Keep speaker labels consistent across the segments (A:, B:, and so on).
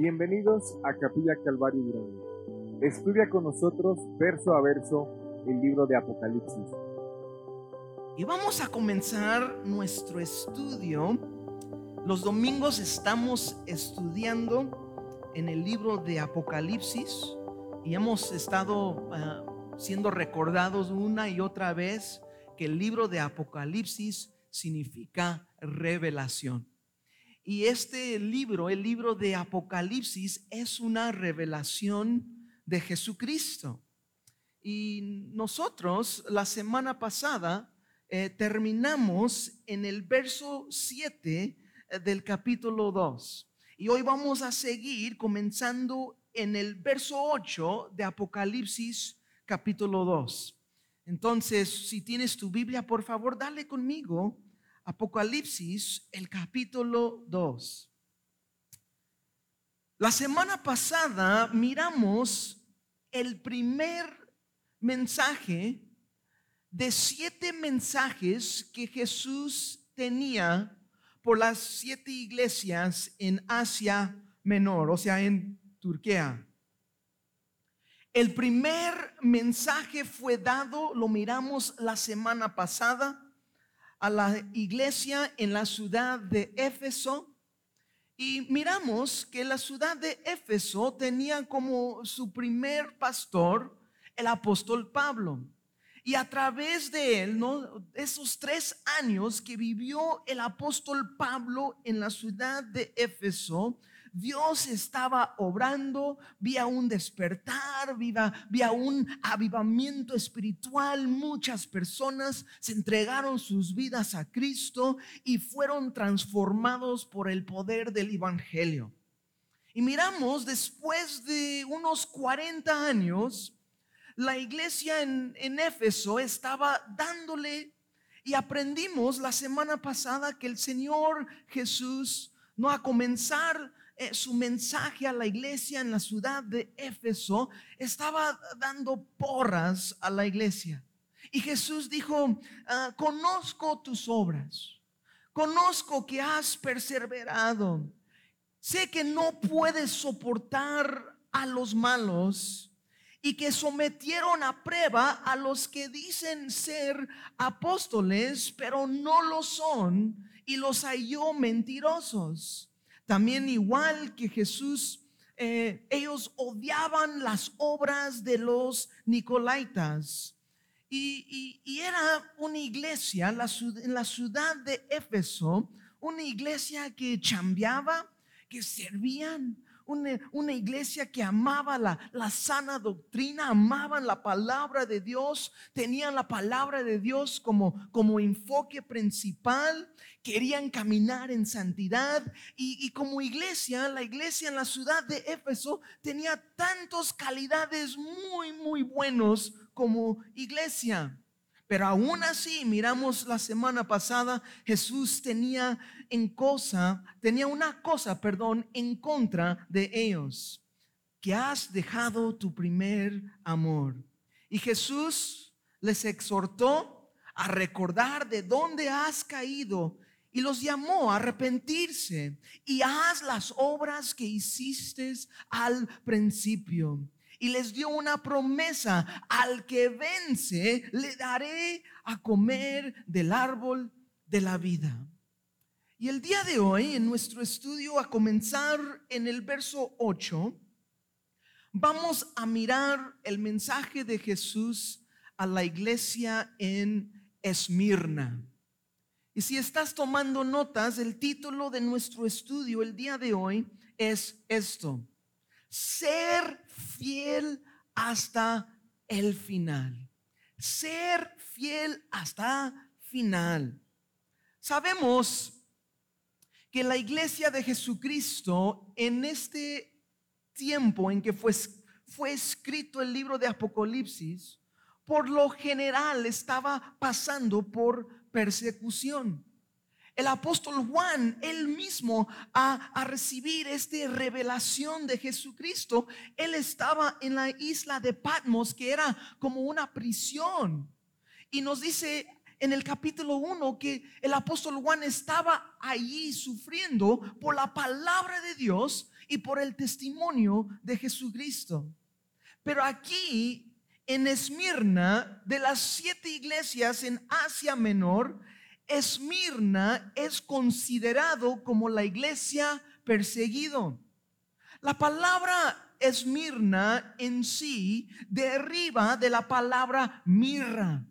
A: Bienvenidos a Capilla Calvario Durango. Estudia con nosotros verso a verso el libro de Apocalipsis.
B: Y vamos a comenzar nuestro estudio. Los domingos estamos estudiando en el libro de Apocalipsis y hemos estado ah, siendo recordados una y otra vez que el libro de Apocalipsis significa revelación. Y este libro, el libro de Apocalipsis, es una revelación de Jesucristo. Y nosotros la semana pasada eh, terminamos en el verso 7 eh, del capítulo 2. Y hoy vamos a seguir comenzando en el verso 8 de Apocalipsis capítulo 2. Entonces, si tienes tu Biblia, por favor, dale conmigo Apocalipsis, el capítulo 2. La semana pasada miramos el primer mensaje de siete mensajes que Jesús tenía por las siete iglesias en Asia Menor, o sea, en Turquía. El primer mensaje fue dado, lo miramos la semana pasada, a la iglesia en la ciudad de Éfeso y miramos que la ciudad de Éfeso tenía como su primer pastor el apóstol Pablo. Y a través de él, ¿no? esos tres años que vivió el apóstol Pablo en la ciudad de Éfeso, Dios estaba obrando, vía un despertar, vía, un avivamiento espiritual. Muchas personas se entregaron sus vidas a Cristo y fueron transformados por el poder del Evangelio. Y miramos, después de unos 40 años, la iglesia en, en Éfeso estaba dándole y aprendimos la semana pasada que el Señor Jesús no a comenzar eh, su mensaje a la iglesia en la ciudad de Éfeso, estaba dando porras a la iglesia. Y Jesús dijo, ah, conozco tus obras, conozco que has perseverado, sé que no puedes soportar a los malos y que sometieron a prueba a los que dicen ser apóstoles, pero no lo son, y los halló mentirosos. También igual que Jesús, eh, ellos odiaban las obras de los Nicolaitas. Y, era una iglesia en la ciudad de Éfeso, una iglesia que chambeaba, que servían, una, iglesia que amaba la, la, sana doctrina, amaban la palabra de Dios, tenían la palabra de Dios como, como enfoque principal, querían caminar en santidad y, y como iglesia, la iglesia en la ciudad de Éfeso tenía tantas calidades muy, muy buenos como iglesia. Pero aún así, miramos la semana pasada, Jesús tenía en cosa, tenía una cosa, perdón, en contra de ellos, que has dejado tu primer amor. Y Jesús les exhortó a recordar de dónde has caído y los llamó a arrepentirse y haz las obras que hiciste al principio y les dio una promesa, al que vence le daré a comer del árbol de la vida. Y el día de hoy, en nuestro estudio, a comenzar en el verso 8, vamos a mirar el mensaje de Jesús a la iglesia en Esmirna. Y si estás tomando notas, el título de nuestro estudio el día de hoy es esto, ser fiel hasta el final. Ser fiel hasta final. Sabemos que la iglesia de Jesucristo en este tiempo en que fue, fue escrito el libro de Apocalipsis, por lo general estaba pasando por persecución el apóstol Juan, él mismo, a, a, recibir esta revelación de Jesucristo, él estaba en la isla de Patmos, que era como una prisión. Y nos dice en el capítulo 1 que el apóstol Juan estaba allí sufriendo por la palabra de Dios y por el testimonio de Jesucristo. Pero aquí en Esmirna, de las siete iglesias en Asia Menor, Esmirna es considerado como la iglesia perseguido. La palabra Esmirna en sí deriva de la palabra mirra.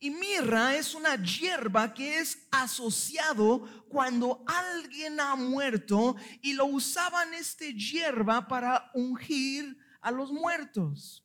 B: Y mirra es una hierba que es asociado cuando alguien ha muerto y lo usaban este hierba para ungir a los muertos.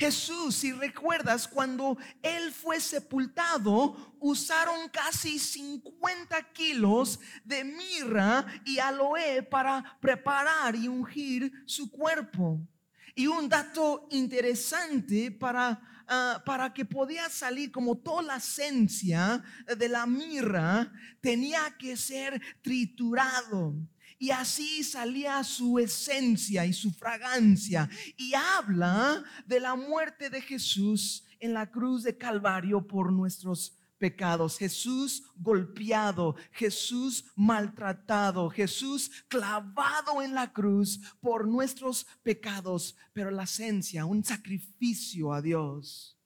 B: Jesús, si recuerdas, cuando él fue sepultado, usaron casi 50 kilos de mirra y aloe para preparar y ungir su cuerpo. Y un dato interesante para Ah, para que podía salir como toda la esencia de la mirra, tenía que ser triturado. Y así salía su esencia y su fragancia. Y habla de la muerte de Jesús en la cruz de Calvario por nuestros pecados. Jesús golpeado, Jesús maltratado, Jesús clavado en la cruz por nuestros pecados, pero la esencia, un sacrificio a Dios.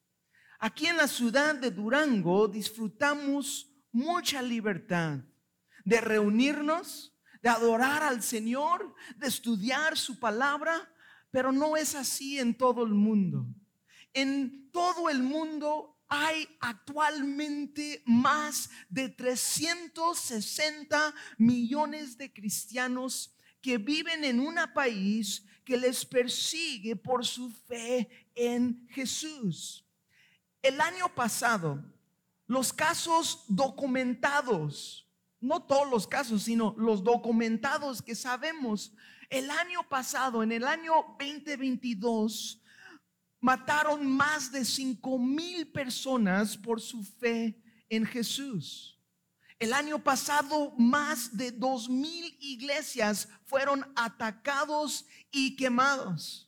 B: Aquí en la ciudad de Durango disfrutamos mucha libertad de reunirnos, de adorar al Señor, de estudiar su palabra, pero no es así en todo el mundo. En todo el mundo hay actualmente más de 360 millones de cristianos que viven en un país que les persigue por su fe en Jesús. El año pasado, los casos documentados, no todos los casos, sino los documentados que sabemos, el año pasado, en el año 2022, mataron más de cinco mil personas por su fe en Jesús. El año pasado más de dos mil iglesias fueron atacados y quemados.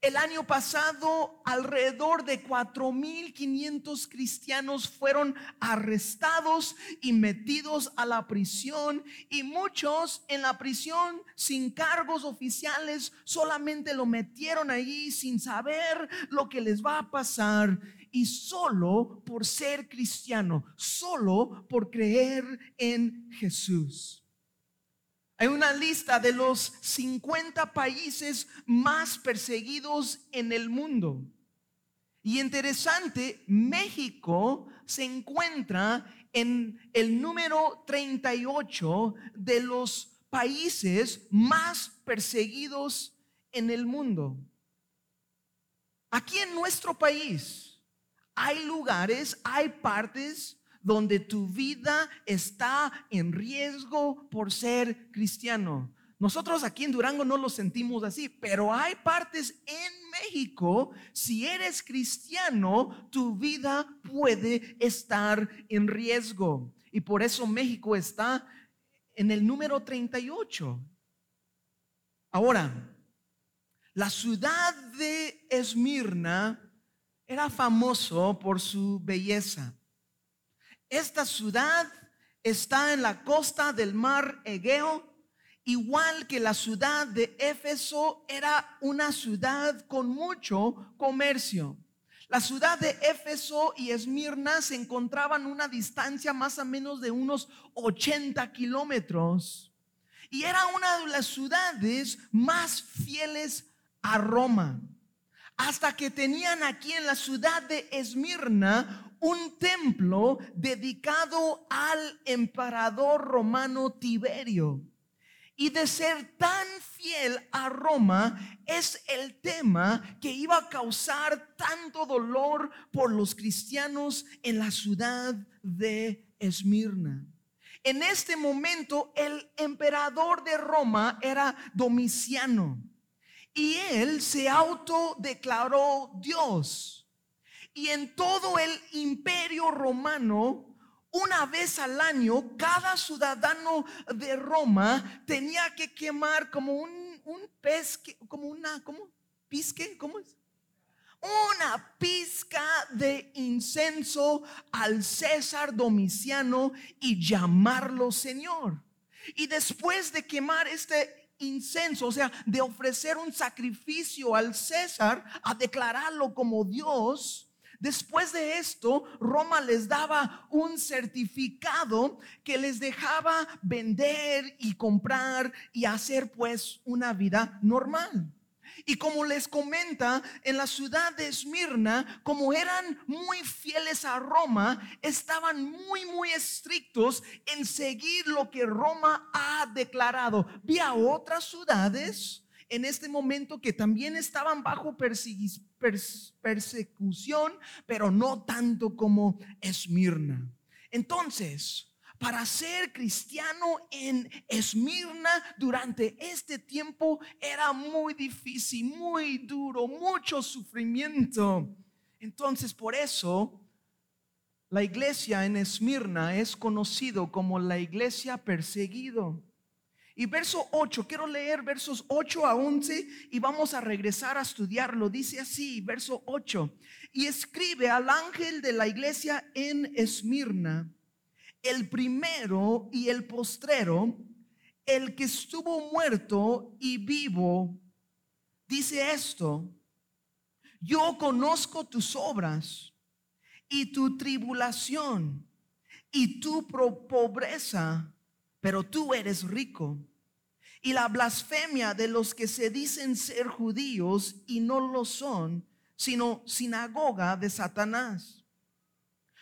B: El año pasado, alrededor de 4.500 cristianos fueron arrestados y metidos a la prisión y muchos en la prisión sin cargos oficiales solamente lo metieron allí sin saber lo que les va a pasar y solo por ser cristiano, solo por creer en Jesús. Hay una lista de los 50 países más perseguidos en el mundo. Y interesante, México se encuentra en el número 38 de los países más perseguidos en el mundo. Aquí en nuestro país hay lugares, hay partes donde tu vida está en riesgo por ser cristiano. Nosotros aquí en Durango no lo sentimos así, pero hay partes en México, si eres cristiano, tu vida puede estar en riesgo. Y por eso México está en el número 38. Ahora, la ciudad de Esmirna era famoso por su belleza. Esta ciudad está en la costa del mar Egeo, igual que la ciudad de Éfeso era una ciudad con mucho comercio. La ciudad de Éfeso y Esmirna se encontraban una distancia más o menos de unos 80 kilómetros y era una de las ciudades más fieles a Roma. Hasta que tenían aquí en la ciudad de Esmirna un templo dedicado al emperador romano Tiberio. Y de ser tan fiel a Roma es el tema que iba a causar tanto dolor por los cristianos en la ciudad de Esmirna. En este momento el emperador de Roma era Domiciano y él se autodeclaró Dios. Y en todo el imperio romano, una vez al año, cada ciudadano de Roma tenía que quemar como un, un como una. ¿Pisque? ¿Cómo es? Una pizca de incenso al César Domiciano y llamarlo Señor. Y después de quemar este incenso, o sea, de ofrecer un sacrificio al César, a declararlo como Dios, Después de esto, Roma les daba un certificado que les dejaba vender y comprar y hacer pues una vida normal. Y como les comenta, en la ciudad de Esmirna, como eran muy fieles a Roma, estaban muy, muy estrictos en seguir lo que Roma ha declarado. Vi a otras ciudades en este momento que también estaban bajo persecución, pero no tanto como Esmirna. Entonces, para ser cristiano en Esmirna durante este tiempo era muy difícil, muy duro, mucho sufrimiento. Entonces, por eso, la iglesia en Esmirna es conocido como la iglesia perseguido. Y verso 8, quiero leer versos 8 a 11 y vamos a regresar a estudiarlo. Dice así, verso 8, y escribe al ángel de la iglesia en Esmirna el primero y el postrero, el que estuvo muerto y vivo, dice esto, yo conozco tus obras y tu tribulación y tu pobreza, pero tú eres rico. Y la blasfemia de los que se dicen ser judíos y no lo son, sino sinagoga de Satanás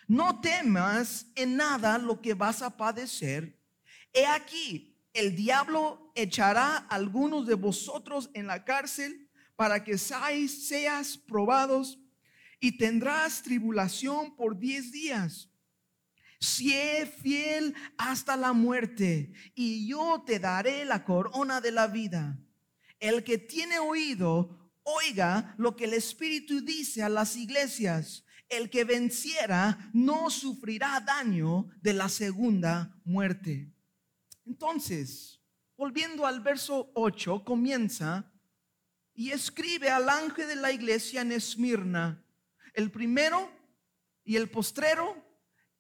B: no temas en nada lo que vas a padecer. He aquí, el diablo echará a algunos de vosotros en la cárcel para que seáis, seas probados y tendrás tribulación por diez días. Sé fiel hasta la muerte y yo te daré la corona de la vida. El que tiene oído, oiga lo que el Espíritu dice a las iglesias el que venciera no sufrirá daño de la segunda muerte. Entonces, volviendo al verso 8, comienza y escribe al ángel de la iglesia en Esmirna, el primero y el postrero,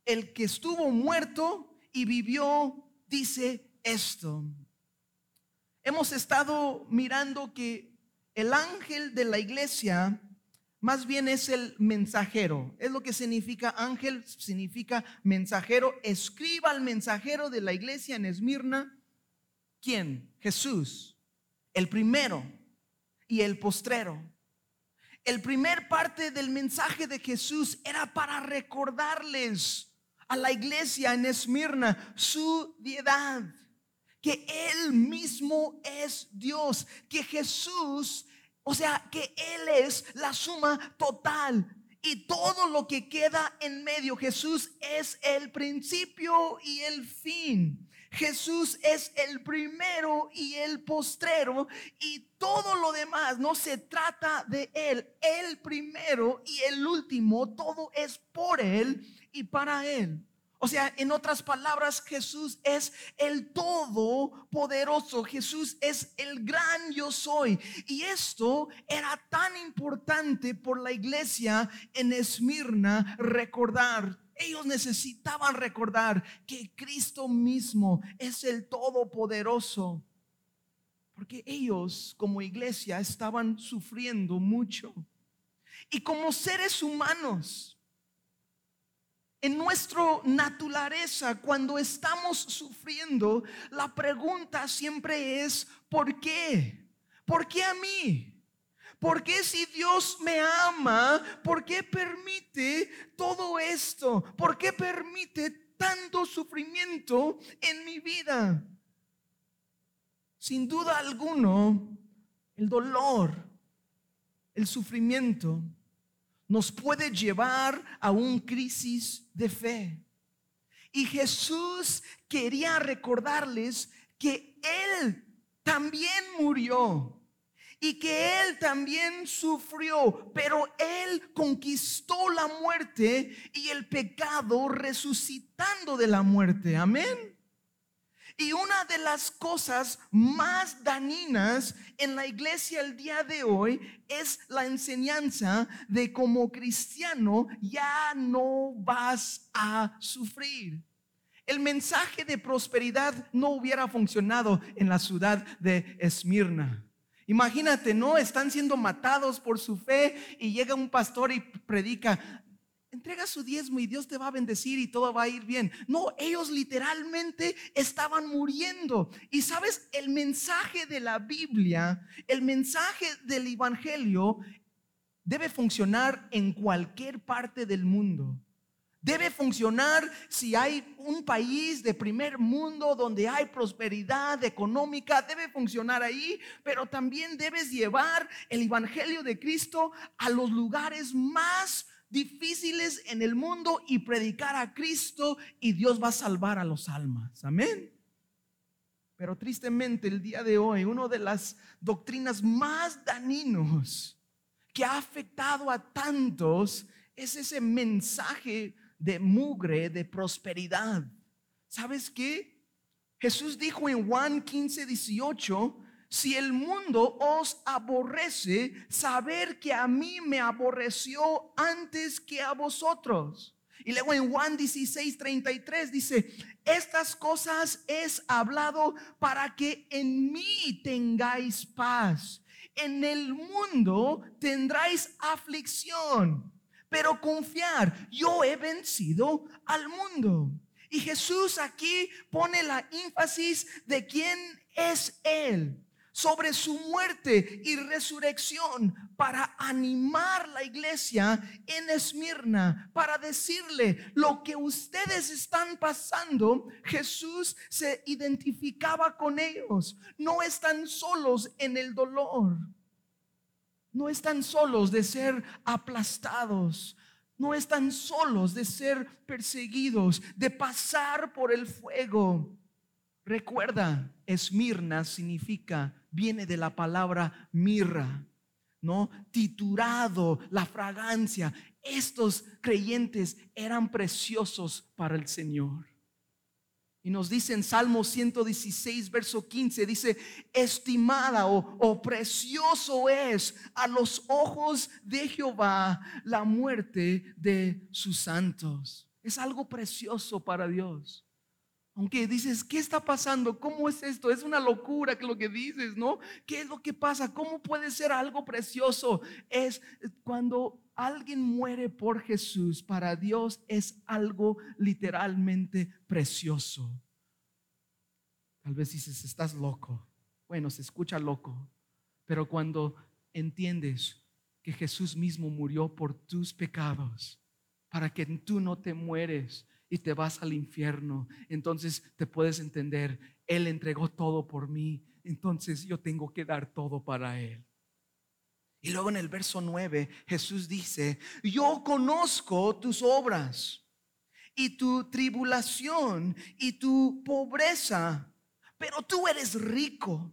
B: el que estuvo muerto y vivió, dice esto. Hemos estado mirando que el ángel de la iglesia más bien es el mensajero. Es lo que significa ángel, significa mensajero. Escriba al mensajero de la iglesia en Esmirna. ¿Quién? Jesús. El primero y el postrero. El primer parte del mensaje de Jesús era para recordarles a la iglesia en Esmirna su diedad, que Él mismo es Dios, que Jesús o sea que Él es la suma total. Y todo lo que queda en medio, Jesús es el principio y el fin. Jesús es el primero y el postrero y todo lo demás no se trata de Él. El primero y el último, todo es por Él y para Él. O sea, en otras palabras, Jesús es el todopoderoso. Jesús es el gran yo soy. Y esto era tan importante por la iglesia en Esmirna recordar. Ellos necesitaban recordar que Cristo mismo es el todopoderoso. Porque ellos como iglesia estaban sufriendo mucho. Y como seres humanos, en nuestra naturaleza, cuando estamos sufriendo, la pregunta siempre es, ¿por qué? ¿Por qué a mí? ¿Por qué si Dios me ama, por qué permite todo esto? ¿Por qué permite tanto sufrimiento en mi vida? Sin duda alguno, el dolor, el sufrimiento nos puede llevar a un crisis de fe. Y Jesús quería recordarles que Él también murió y que Él también sufrió, pero Él conquistó la muerte y el pecado resucitando de la muerte. Amén. Y una de las cosas más dañinas en la iglesia el día de hoy es la enseñanza de como cristiano ya no vas a sufrir. el mensaje de prosperidad no hubiera funcionado en la ciudad de Esmirna. Imagínate, ¿no? Están siendo matados por su fe y llega un pastor y predica, entrega su diezmo y Dios te va a bendecir y todo va a ir bien. No, ellos literalmente estaban muriendo. Y sabes, el mensaje de la Biblia, el mensaje del Evangelio debe funcionar en cualquier parte del mundo. Debe funcionar si hay un país de primer mundo donde hay prosperidad económica, debe funcionar ahí, pero también debes llevar el Evangelio de Cristo a los lugares más difíciles en el mundo y predicar a Cristo y Dios va a salvar a los almas. Amén. Pero tristemente el día de hoy, una de las doctrinas más dañinos que ha afectado a tantos es ese mensaje de mugre, de prosperidad. ¿Sabes qué? Jesús dijo en Juan 15, 18, si el mundo os aborrece, saber que a mí me aborreció antes que a vosotros. Y luego en Juan 16, 33 dice, estas cosas es hablado para que en mí tengáis paz. En el mundo tendráis aflicción pero confiar, yo he vencido al mundo. Y Jesús aquí pone la énfasis de quién es Él sobre su muerte y resurrección para animar la iglesia en Esmirna, para decirle lo que ustedes están pasando, Jesús se identificaba con ellos. No están solos en el dolor no están solos de ser aplastados, no están solos de ser perseguidos, de pasar por el fuego. Recuerda, Esmirna significa, viene de la palabra mirra, ¿no? Titurado, la fragancia. Estos creyentes eran preciosos para el Señor. Y nos dice en Salmo 116, verso 15, dice, estimada o, precioso es a los ojos de Jehová la muerte de sus santos. Es algo precioso para Dios. Aunque dices, ¿qué está pasando? ¿Cómo es esto? Es una locura que lo que dices, ¿no? ¿Qué es lo que pasa? ¿Cómo puede ser algo precioso? Es cuando alguien muere por Jesús, para Dios es algo literalmente precioso. Tal vez dices, estás loco. Bueno, se escucha loco, pero cuando entiendes que Jesús mismo murió por tus pecados, para que tú no te mueres y te vas al infierno, entonces te puedes entender, Él entregó todo por mí, entonces yo tengo que dar todo para Él. Y luego en el verso 9 Jesús dice, yo conozco tus obras y tu tribulación y tu pobreza, pero tú eres rico.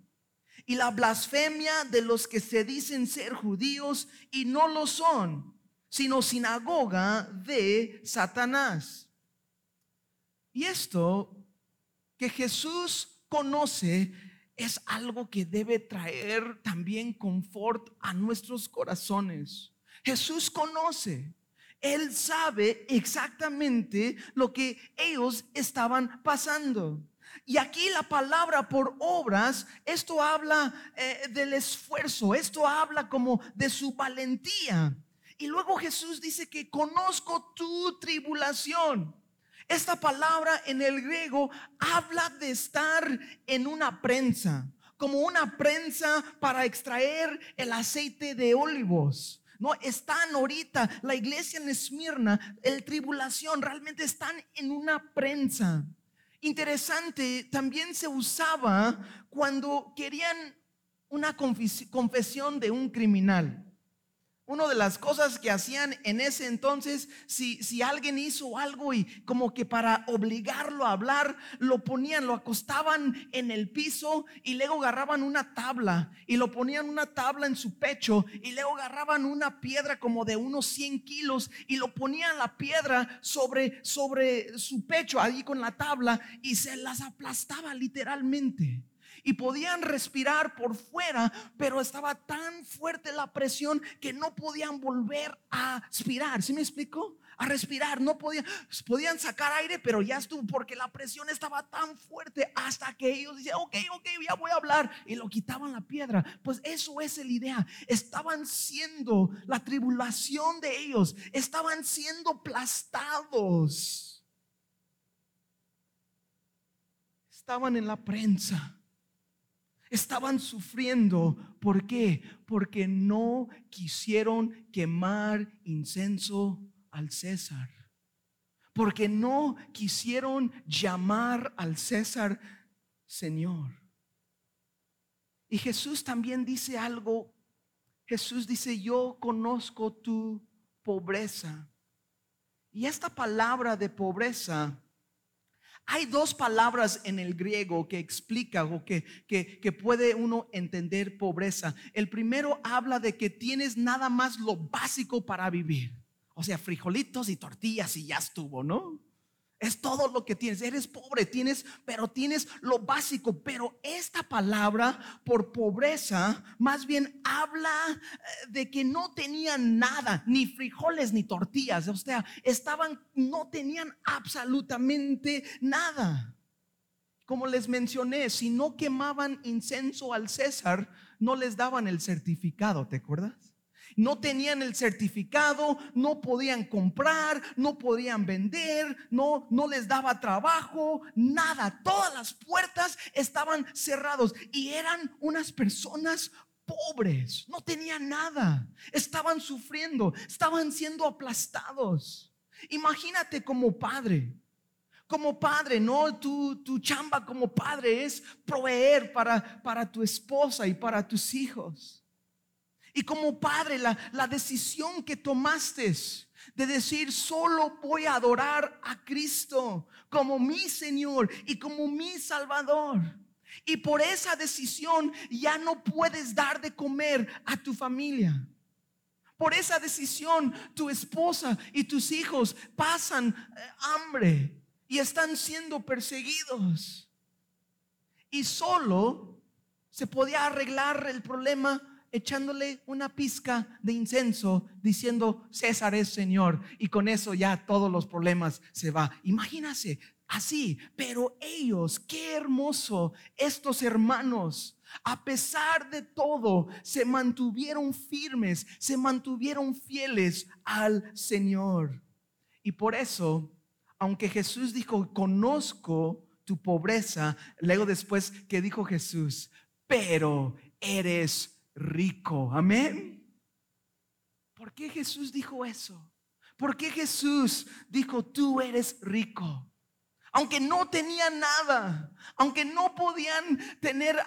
B: Y la blasfemia de los que se dicen ser judíos y no lo son, sino sinagoga de Satanás. Y esto que Jesús conoce es algo que debe traer también confort a nuestros corazones. Jesús conoce, Él sabe exactamente lo que ellos estaban pasando. Y aquí la palabra por obras, esto habla eh, del esfuerzo, esto habla como de su valentía. Y luego Jesús dice que conozco tu tribulación. Esta palabra en el griego habla de estar en una prensa, como una prensa para extraer el aceite de olivos. No, están ahorita, la iglesia en Esmirna, el tribulación, realmente están en una prensa. Interesante, también se usaba cuando querían una confesión de un criminal. Una de las cosas que hacían en ese entonces, si, si alguien hizo algo y como que para obligarlo a hablar, lo ponían, lo acostaban en el piso y luego agarraban una tabla y lo ponían una tabla en su pecho y luego agarraban una piedra como de unos 100 kilos y lo ponían la piedra sobre, sobre su pecho, ahí con la tabla y se las aplastaba literalmente. Y podían respirar por fuera, pero estaba tan fuerte la presión que no podían volver a aspirar. ¿Sí me explico? A respirar, no podían, podían sacar aire, pero ya estuvo porque la presión estaba tan fuerte hasta que ellos decían, ok, ok, ya voy a hablar y lo quitaban la piedra. Pues eso es la idea. Estaban siendo la tribulación de ellos, estaban siendo aplastados. Estaban en la prensa estaban sufriendo. ¿Por qué? Porque no quisieron quemar incenso al César. Porque no quisieron llamar al César Señor. Y Jesús también dice algo. Jesús dice, yo conozco tu pobreza. Y esta palabra de pobreza hay dos palabras en el griego que explica o que, que, puede uno entender pobreza. El primero habla de que tienes nada más lo básico para vivir. O sea, frijolitos y tortillas y ya estuvo, ¿no? Es todo lo que tienes. Eres pobre, tienes, pero tienes lo básico. Pero esta palabra por pobreza más bien habla eh, de que no tenían nada, ni frijoles ni tortillas. O sea, estaban, no tenían absolutamente nada. Como les mencioné, si no quemaban incenso al César, no les daban el certificado, ¿te acuerdas? No tenían el certificado, no podían comprar, no podían vender, no, no les daba trabajo, nada. Todas las puertas estaban cerrados y eran unas personas pobres, no tenían nada, estaban sufriendo, estaban siendo aplastados. Imagínate como padre. Como padre, no tu, tu chamba como padre es proveer para, para tu esposa y para tus hijos. Y como padre, la, la decisión que tomaste de decir, solo voy a adorar a Cristo como mi Señor y como mi Salvador. Y por esa decisión ya no puedes dar de comer a tu familia. Por esa decisión tu esposa y tus hijos pasan eh, hambre y están siendo perseguidos. Y solo se podía arreglar el problema echándole una pizca de incenso diciendo César es Señor y con eso ya todos los problemas se va. Imagínase así, pero ellos, qué hermoso, estos hermanos, a pesar de todo, se mantuvieron firmes, se mantuvieron fieles al Señor. Y por eso, aunque Jesús dijo, conozco tu pobreza, luego después que dijo Jesús, pero eres rico. Amén. ¿Por qué Jesús dijo eso? ¿Por qué Jesús dijo, tú eres rico? Aunque no tenían nada, aunque no podían tener,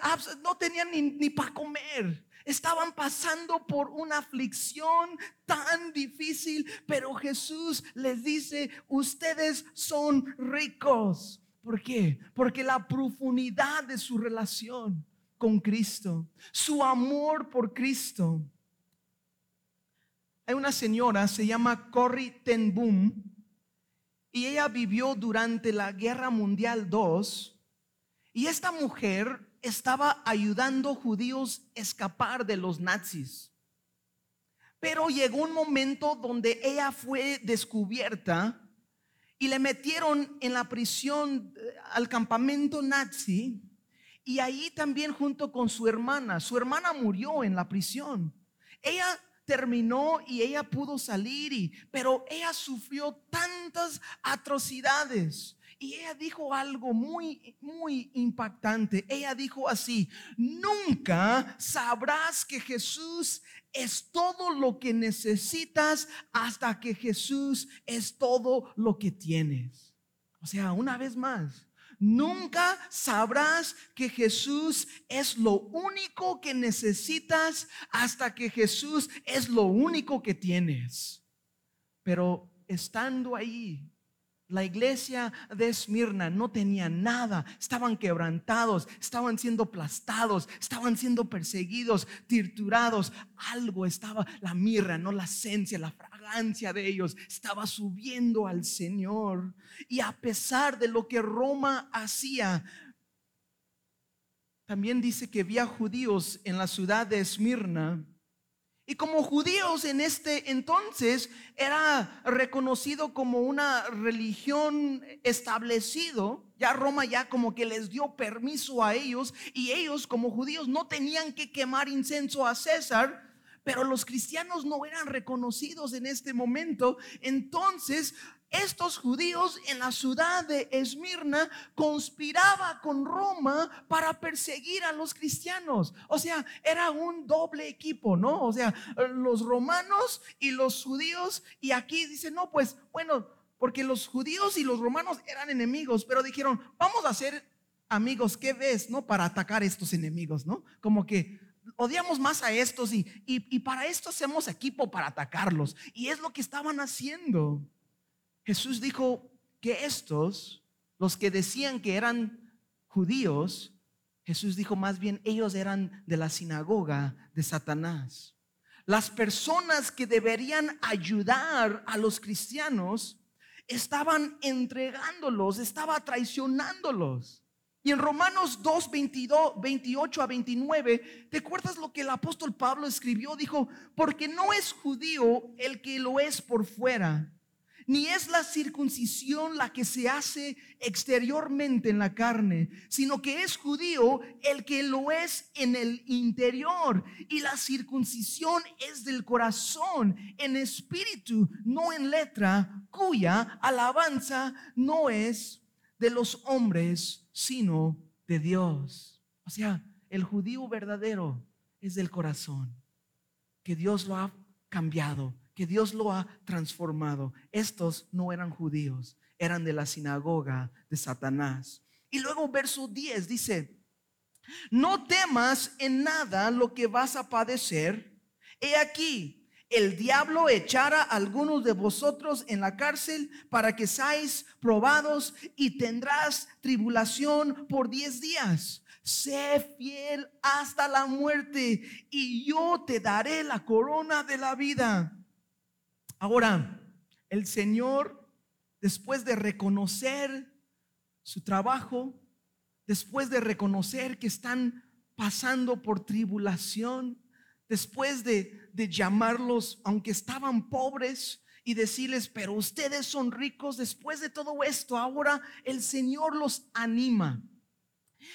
B: no tenían ni, ni para comer. Estaban pasando por una aflicción tan difícil, pero Jesús les dice, ustedes son ricos. ¿Por qué? Porque la profundidad de su relación con Cristo, su amor por Cristo. Hay una señora, se llama Corrie ten Boom, y ella vivió durante la Guerra Mundial II, y esta mujer estaba ayudando judíos a escapar de los nazis. Pero llegó un momento donde ella fue descubierta y le metieron en la prisión eh, al campamento nazi y ahí también junto con su hermana, su hermana murió en la prisión. Ella terminó y ella pudo salir, y, pero ella sufrió tantas atrocidades. Y ella dijo algo muy, muy impactante. Ella dijo así, nunca sabrás que Jesús es todo lo que necesitas hasta que Jesús es todo lo que tienes. O sea, una vez más, Nunca sabrás que Jesús es lo único que necesitas hasta que Jesús es lo único que tienes. Pero estando ahí, la iglesia de Esmirna no tenía nada, estaban quebrantados, estaban siendo aplastados, estaban siendo perseguidos, torturados. Algo estaba, la mirra, no la esencia, la fragancia de ellos estaba subiendo al Señor. Y a pesar de lo que Roma hacía, también dice que había judíos en la ciudad de Esmirna. Y como judíos en este entonces era reconocido como una religión establecido, ya Roma ya como que les dio permiso a ellos y ellos como judíos no tenían que quemar incenso a César, pero los cristianos no eran reconocidos en este momento. Entonces estos judíos en la ciudad de Esmirna conspiraba con Roma para perseguir a los cristianos. O sea, era un doble equipo, ¿no? O sea, los romanos y los judíos. Y aquí dice, no, pues bueno, porque los judíos y los romanos eran enemigos, pero dijeron, vamos a ser amigos, ¿qué ves, no? Para atacar estos enemigos, ¿no? Como que odiamos más a estos y, y para esto hacemos equipo para atacarlos. Y es lo que estaban haciendo. Jesús dijo que estos, los que decían que eran judíos, Jesús dijo más bien ellos eran de la sinagoga de Satanás. Las personas que deberían ayudar a los cristianos estaban entregándolos, estaba traicionándolos. Y en Romanos 2, 22, 28 a 29, ¿te acuerdas lo que el apóstol Pablo escribió? Dijo, porque no es judío el que lo es por fuera ni es la circuncisión la que se hace exteriormente en la carne, sino que es judío el que lo es en el interior. Y la circuncisión es del corazón, en espíritu, no en letra, cuya alabanza no es de los hombres, sino de Dios. O sea, el judío verdadero es del corazón, que Dios lo ha cambiado que Dios lo ha transformado. Estos no eran judíos, eran de la sinagoga de Satanás. Y luego verso 10 dice, no temas en nada lo que vas a padecer. He aquí, el diablo echará a algunos de vosotros en la cárcel para que seáis probados y tendrás tribulación por diez días. Sé fiel hasta la muerte y yo te daré la corona de la vida. Ahora, el Señor, después de reconocer su trabajo, después de reconocer que están pasando por tribulación, después de, de llamarlos, aunque estaban pobres, y decirles, pero ustedes son ricos, después de todo esto, ahora el Señor los anima.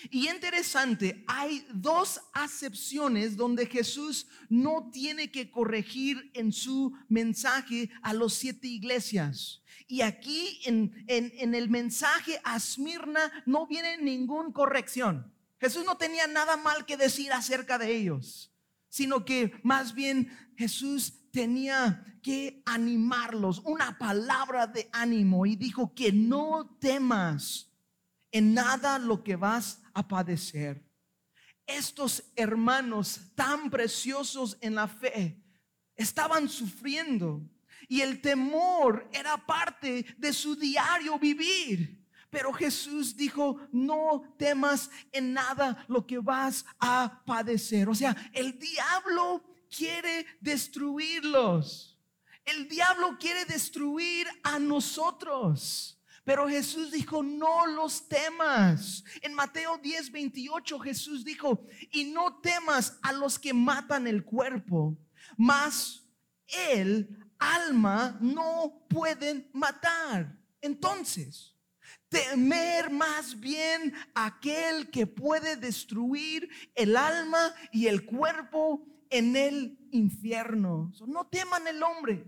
B: Y interesante, hay dos acepciones donde Jesús no tiene que corregir en su mensaje a los siete iglesias. Y aquí en, en, el mensaje a Smirna no viene ninguna corrección. Jesús no tenía nada mal que decir acerca de ellos, sino que más bien Jesús tenía que animarlos, una palabra de ánimo y dijo que no temas en nada lo que vas a padecer. Estos hermanos tan preciosos en la fe estaban sufriendo y el temor era parte de su diario vivir. Pero Jesús dijo, no temas en nada lo que vas a padecer. O sea, el diablo quiere destruirlos. El diablo quiere destruir a nosotros. Pero Jesús dijo, no los temas. En Mateo 10, 28 Jesús dijo, y no temas a los que matan el cuerpo, mas el alma no pueden matar. Entonces, temer más bien aquel que puede destruir el alma y el cuerpo en el infierno. No teman el hombre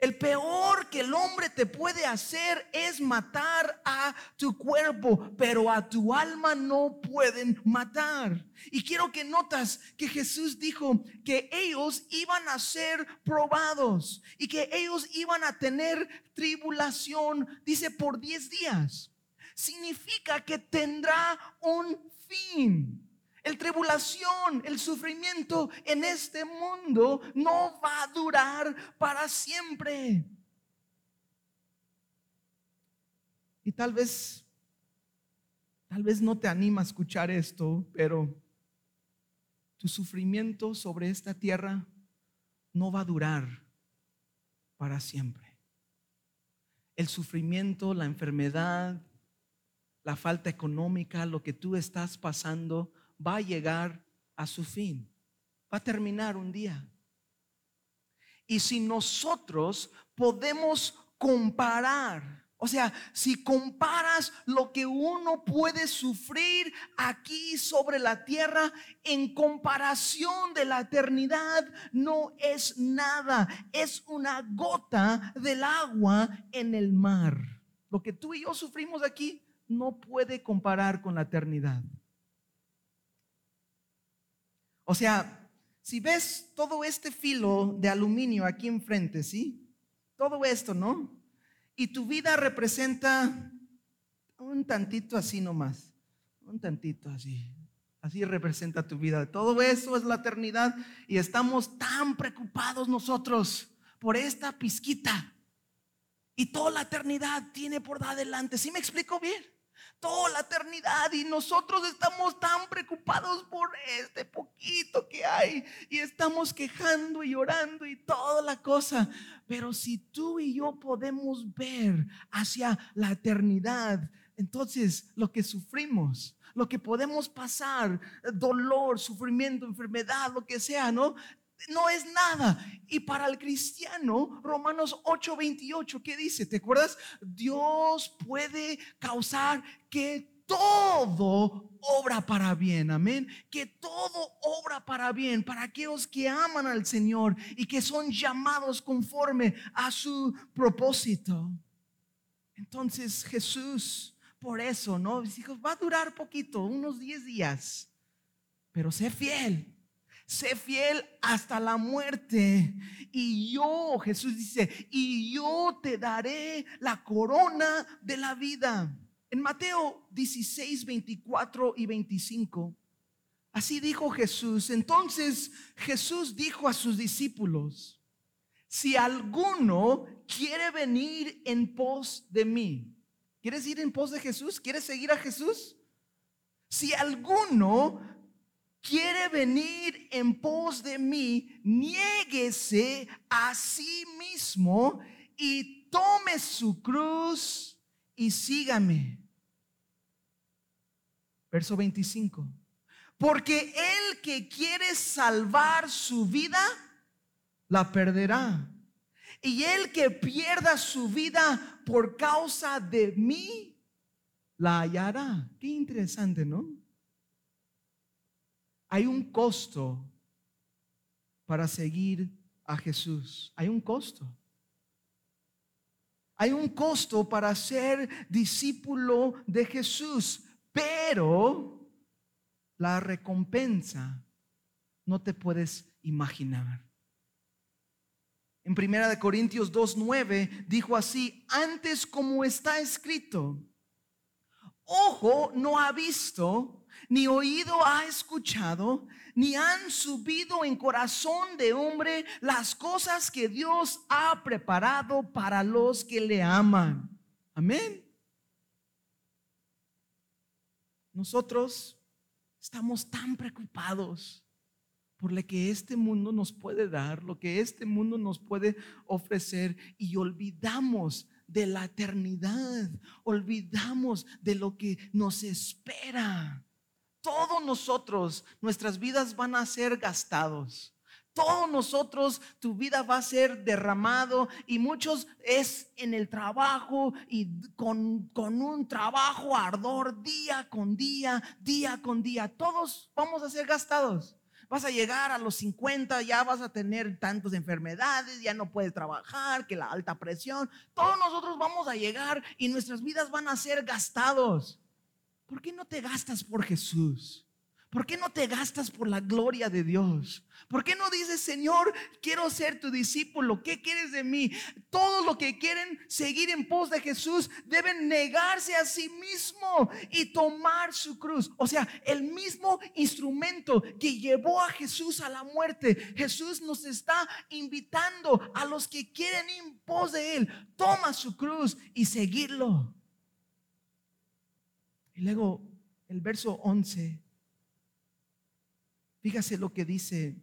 B: el peor que el hombre te puede hacer es matar a tu cuerpo, pero a tu alma no pueden matar. Y quiero que notas que Jesús dijo que ellos iban a ser probados y que ellos iban a tener tribulación, dice, por 10 días. Significa que tendrá un fin. El tribulación, el sufrimiento en este mundo no va a durar para siempre. Y tal vez, tal vez no te anima a escuchar esto, pero tu sufrimiento sobre esta tierra no va a durar para siempre. El sufrimiento, la enfermedad, la falta económica, lo que tú estás pasando, va a llegar a su fin, va a terminar un día. Y si nosotros podemos comparar, o sea, si comparas lo que uno puede sufrir aquí sobre la tierra en comparación de la eternidad, no es nada, es una gota del agua en el mar. Lo que tú y yo sufrimos aquí no puede comparar con la eternidad. O sea, si ves todo este filo de aluminio aquí enfrente, ¿sí? Todo esto, ¿no? Y tu vida representa un tantito así nomás, un tantito así. Así representa tu vida. Todo eso es la eternidad y estamos tan preocupados nosotros por esta pizquita. Y toda la eternidad tiene por adelante. ¿Sí me explico bien? Toda la eternidad y nosotros estamos tan preocupados por este poquito que hay y estamos quejando y llorando y toda la cosa. Pero si tú y yo podemos ver hacia la eternidad, entonces lo que sufrimos, lo que podemos pasar, dolor, sufrimiento, enfermedad, lo que sea, ¿no? No es nada. Y para el cristiano, Romanos 8:28, ¿qué dice? ¿Te acuerdas? Dios puede causar que todo obra para bien, amén. Que todo obra para bien para aquellos que aman al Señor y que son llamados conforme a su propósito. Entonces Jesús, por eso, ¿no? Dijo, va a durar poquito, unos 10 días, pero sé fiel sé fiel hasta la muerte. Y yo, Jesús dice, y yo te daré la corona de la vida. En Mateo 16, 24 y 25, así dijo Jesús. Entonces Jesús dijo a sus discípulos, si alguno quiere venir en pos de mí, ¿quieres ir en pos de Jesús? ¿Quieres seguir a Jesús? Si alguno quiere venir en pos de mí, niéguese a sí mismo y tome su cruz y sígame. Verso 25. Porque el que quiere salvar su vida, la perderá. Y el que pierda su vida por causa de mí, la hallará. Qué interesante, ¿no? Hay un costo para seguir a Jesús. Hay un costo. Hay un costo para ser discípulo de Jesús, pero la recompensa no te puedes imaginar. En Primera de Corintios 2:9 dijo así, antes como está escrito, ojo no ha visto, ni oído ha escuchado, ni han subido en corazón de hombre las cosas que Dios ha preparado para los que le aman. Amén. Nosotros estamos tan preocupados por lo que este mundo nos puede dar, lo que este mundo nos puede ofrecer y olvidamos de la eternidad, olvidamos de lo que nos espera. Todos nosotros, nuestras vidas van a ser gastados. Todos nosotros, tu vida va a ser derramado y muchos es en el trabajo y con, con un trabajo ardor día con día, día con día. Todos vamos a ser gastados. Vas a llegar a los 50, ya vas a tener tantas enfermedades, ya no puedes trabajar, que la alta presión. Todos nosotros vamos a llegar y nuestras vidas van a ser gastados. ¿Por qué no te gastas por Jesús? ¿Por qué no te gastas por la gloria de Dios? ¿Por qué no dices, Señor, quiero ser tu discípulo? ¿Qué quieres de mí? Todos los que quieren seguir en pos de Jesús deben negarse a sí mismo y tomar su cruz. O sea, el mismo instrumento que llevó a Jesús a la muerte. Jesús nos está invitando a los que quieren ir en pos de Él. Toma su cruz y seguirlo. Y luego el verso 11, fíjase lo que dice,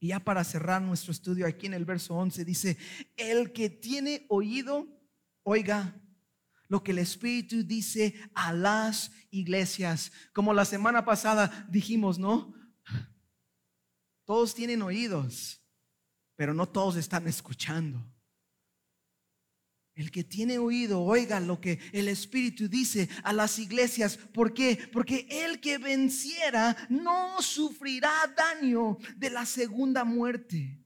B: y ya para cerrar nuestro estudio aquí en el verso 11, dice, el que tiene oído, oiga lo que el Espíritu dice a las iglesias. Como la semana pasada dijimos, ¿no? Todos tienen oídos, pero no todos están escuchando. El que tiene oído, oiga lo que el Espíritu dice a las iglesias. ¿Por qué? Porque el que venciera no sufrirá daño de la segunda muerte.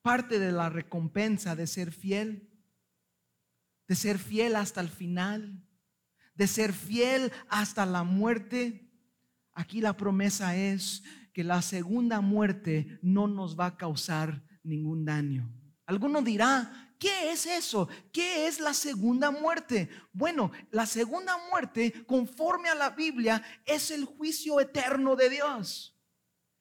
B: Parte de la recompensa de ser fiel, de ser fiel hasta el final, de ser fiel hasta la muerte. Aquí la promesa es que la segunda muerte no nos va a causar ningún daño. Alguno dirá, ¿qué es eso? ¿Qué es la segunda muerte? Bueno, la segunda muerte, conforme a la Biblia, es el juicio eterno de Dios.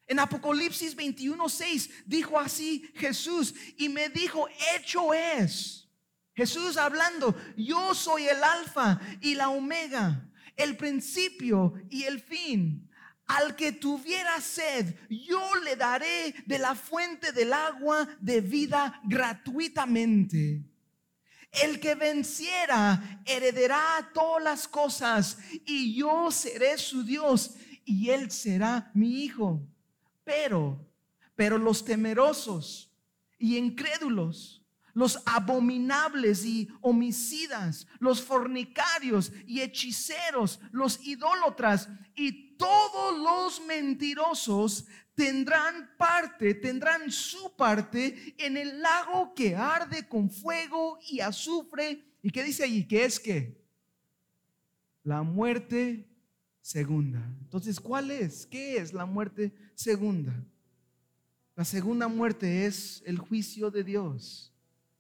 B: En Apocalipsis 21:6 dijo así Jesús y me dijo, hecho es. Jesús hablando, yo soy el alfa y la omega, el principio y el fin. Al que tuviera sed, yo le daré de la fuente del agua de vida gratuitamente. El que venciera heredará todas las cosas y yo seré su Dios y él será mi hijo. Pero, pero los temerosos y incrédulos, los abominables y homicidas, los fornicarios y hechiceros, los idólatras y todos los mentirosos tendrán parte, tendrán su parte en el lago que arde con fuego y azufre. ¿Y qué dice allí? Que es que la muerte segunda. Entonces, ¿cuál es? ¿Qué es la muerte segunda? La segunda muerte es el juicio de Dios,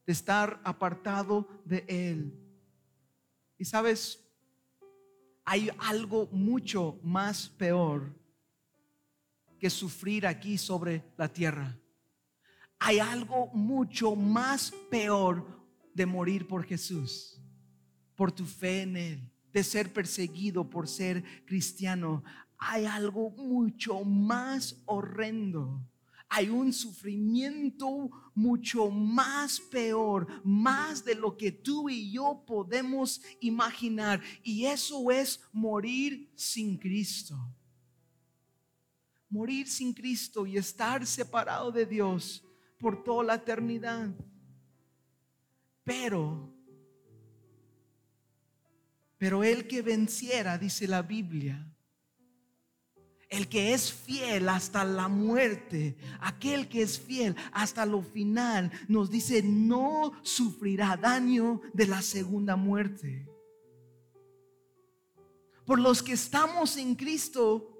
B: de estar apartado de Él. Y sabes, hay algo mucho más peor que sufrir aquí sobre la tierra. Hay algo mucho más peor de morir por Jesús, por tu fe en Él, de ser perseguido por ser cristiano. Hay algo mucho más horrendo hay un sufrimiento mucho más peor, más de lo que tú y yo podemos imaginar. Y eso es morir sin Cristo. Morir sin Cristo y estar separado de Dios por toda la eternidad. Pero, pero el que venciera, dice la Biblia, el que es fiel hasta la muerte, aquel que es fiel hasta lo final, nos dice, no sufrirá daño de la segunda muerte. Por los que estamos en Cristo,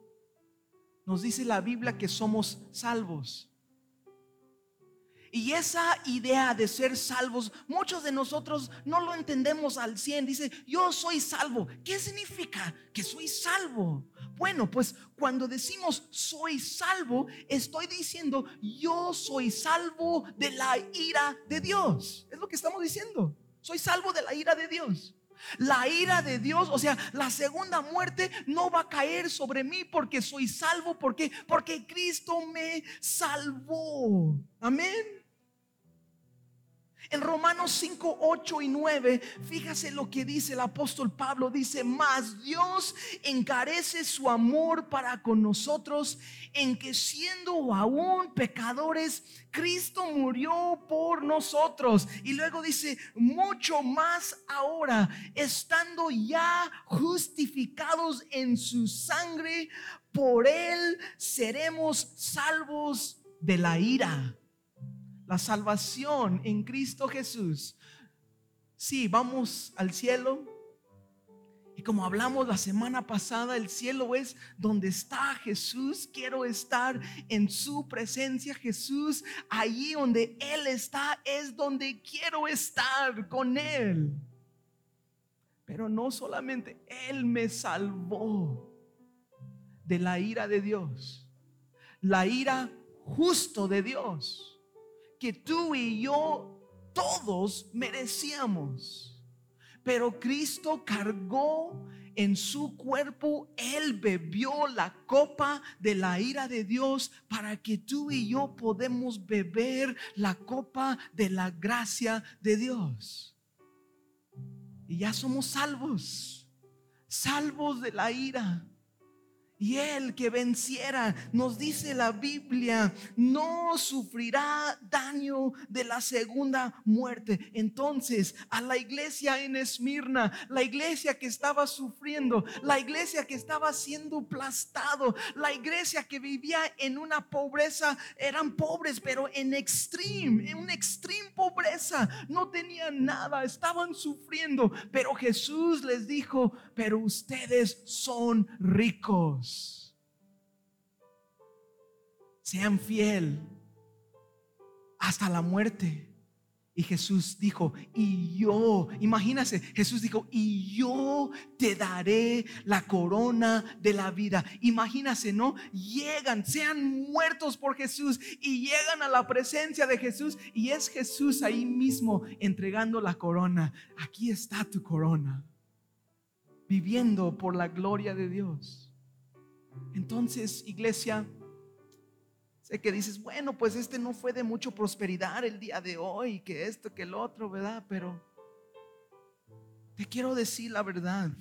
B: nos dice la Biblia que somos salvos. Y esa idea de ser salvos, muchos de nosotros no lo entendemos al 100. Dice, yo soy salvo. ¿Qué significa que soy salvo? Bueno, pues cuando decimos soy salvo, estoy diciendo yo soy salvo de la ira de Dios. Es lo que estamos diciendo. Soy salvo de la ira de Dios. La ira de Dios, o sea, la segunda muerte no va a caer sobre mí porque soy salvo. ¿Por qué? Porque Cristo me salvó. Amén. En Romanos 5, 8 y 9, fíjase lo que dice el apóstol Pablo. Dice, mas Dios encarece su amor para con nosotros en que siendo aún pecadores, Cristo murió por nosotros. Y luego dice, mucho más ahora, estando ya justificados en su sangre, por él seremos salvos de la ira la salvación en Cristo Jesús. Sí, vamos al cielo. Y como hablamos la semana pasada, el cielo es donde está Jesús. Quiero estar en su presencia, Jesús. Allí donde Él está es donde quiero estar con Él. Pero no solamente Él me salvó de la ira de Dios, la ira justo de Dios que tú y yo todos merecíamos. Pero Cristo cargó en su cuerpo Él bebió la copa de la ira de Dios para que tú y yo podemos beber la copa de la gracia de Dios. Y ya somos salvos, salvos de la ira. Y el que venciera, nos dice la Biblia, no sufrirá daño de la segunda muerte. Entonces, a la iglesia en Esmirna, la iglesia que estaba sufriendo, la iglesia que estaba siendo aplastado, la iglesia que vivía en una pobreza, eran pobres, pero en extreme, en una extreme pobreza, no tenían nada, estaban sufriendo. Pero Jesús les dijo, pero ustedes son ricos. Sean fiel hasta la muerte. Y Jesús dijo, y yo, imagínase, Jesús dijo, y yo te daré la corona de la vida. Imagínase, ¿no? Llegan, sean muertos por Jesús y llegan a la presencia de Jesús y es Jesús ahí mismo entregando la corona. Aquí está tu corona, viviendo por la gloria de Dios. Entonces, iglesia, sé que dices, bueno, pues este no fue de mucho prosperidad el día de hoy, que esto, que el otro, ¿verdad? Pero te quiero decir la verdad.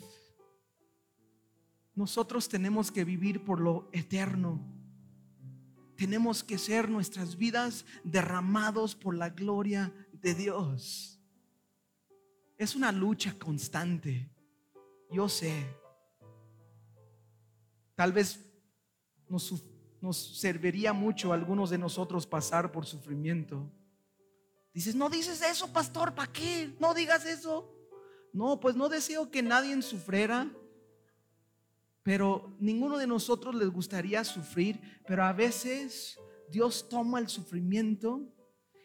B: Nosotros tenemos que vivir por lo eterno. Tenemos que ser nuestras vidas derramados por la gloria de Dios. Es una lucha constante. Yo sé. Tal vez nos, nos serviría mucho a algunos de nosotros pasar por sufrimiento. Dices, no dices eso, pastor, ¿para qué? No digas eso. No, pues no deseo que nadie sufriera, pero ninguno de nosotros les gustaría sufrir, pero a veces Dios toma el sufrimiento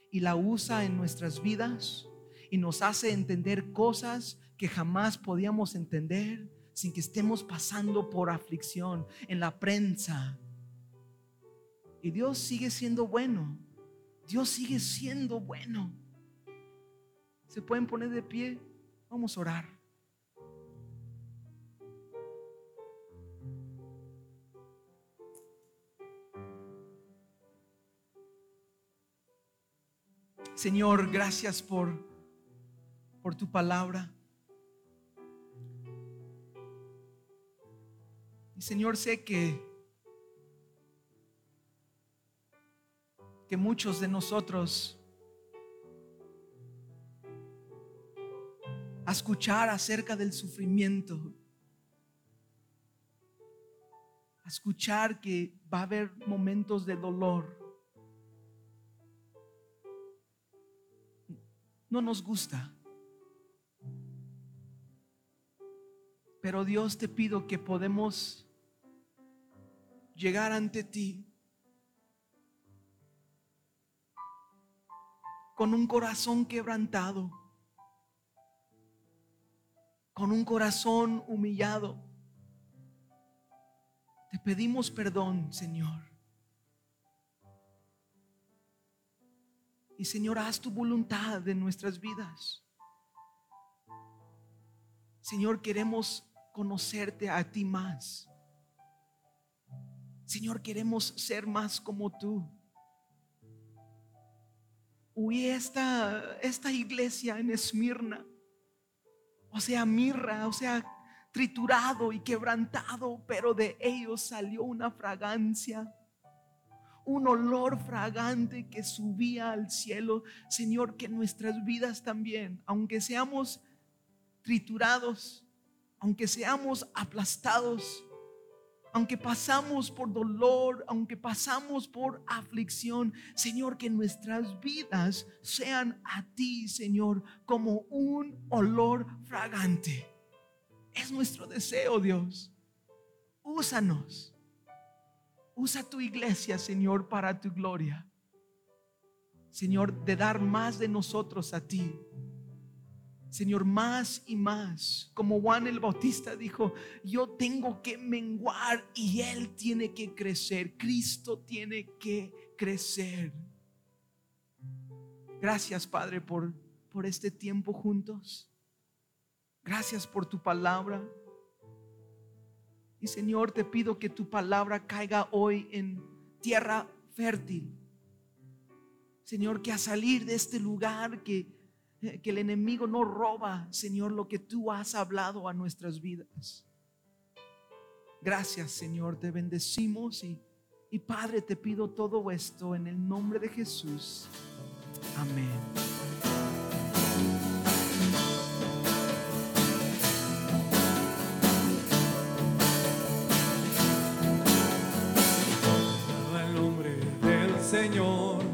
B: y la usa en nuestras vidas y nos hace entender cosas que jamás podíamos entender sin que estemos pasando por aflicción en la prensa. Y Dios sigue siendo bueno. Dios sigue siendo bueno. ¿Se pueden poner de pie? Vamos a orar. Señor, gracias por, por tu palabra. Señor, sé que, que muchos de nosotros a escuchar acerca del sufrimiento, a escuchar que va a haber momentos de dolor, no nos gusta. Pero Dios te pido que podemos llegar ante ti con un corazón quebrantado, con un corazón humillado. Te pedimos perdón, Señor. Y Señor, haz tu voluntad de nuestras vidas. Señor, queremos conocerte a ti más. Señor, queremos ser más como tú. Huí esta, esta iglesia en Esmirna, o sea, mirra, o sea, triturado y quebrantado, pero de ellos salió una fragancia, un olor fragante que subía al cielo. Señor, que nuestras vidas también, aunque seamos triturados, aunque seamos aplastados, aunque pasamos por dolor, aunque pasamos por aflicción, Señor, que nuestras vidas sean a ti, Señor, como un olor fragante. Es nuestro deseo, Dios. Úsanos. Usa tu iglesia, Señor, para tu gloria. Señor, de dar más de nosotros a ti Señor, más y más. Como Juan el Bautista dijo, yo tengo que menguar y Él tiene que crecer. Cristo tiene que crecer. Gracias, Padre, por, por este tiempo juntos. Gracias por tu palabra. Y Señor, te pido que tu palabra caiga hoy en tierra fértil. Señor, que a salir de este lugar que eh, que el enemigo no roba, Señor, lo que tú has hablado a nuestras vidas. Gracias, Señor, te bendecimos y, y Padre, te pido todo esto en el nombre de Jesús. Amén.
C: Señor.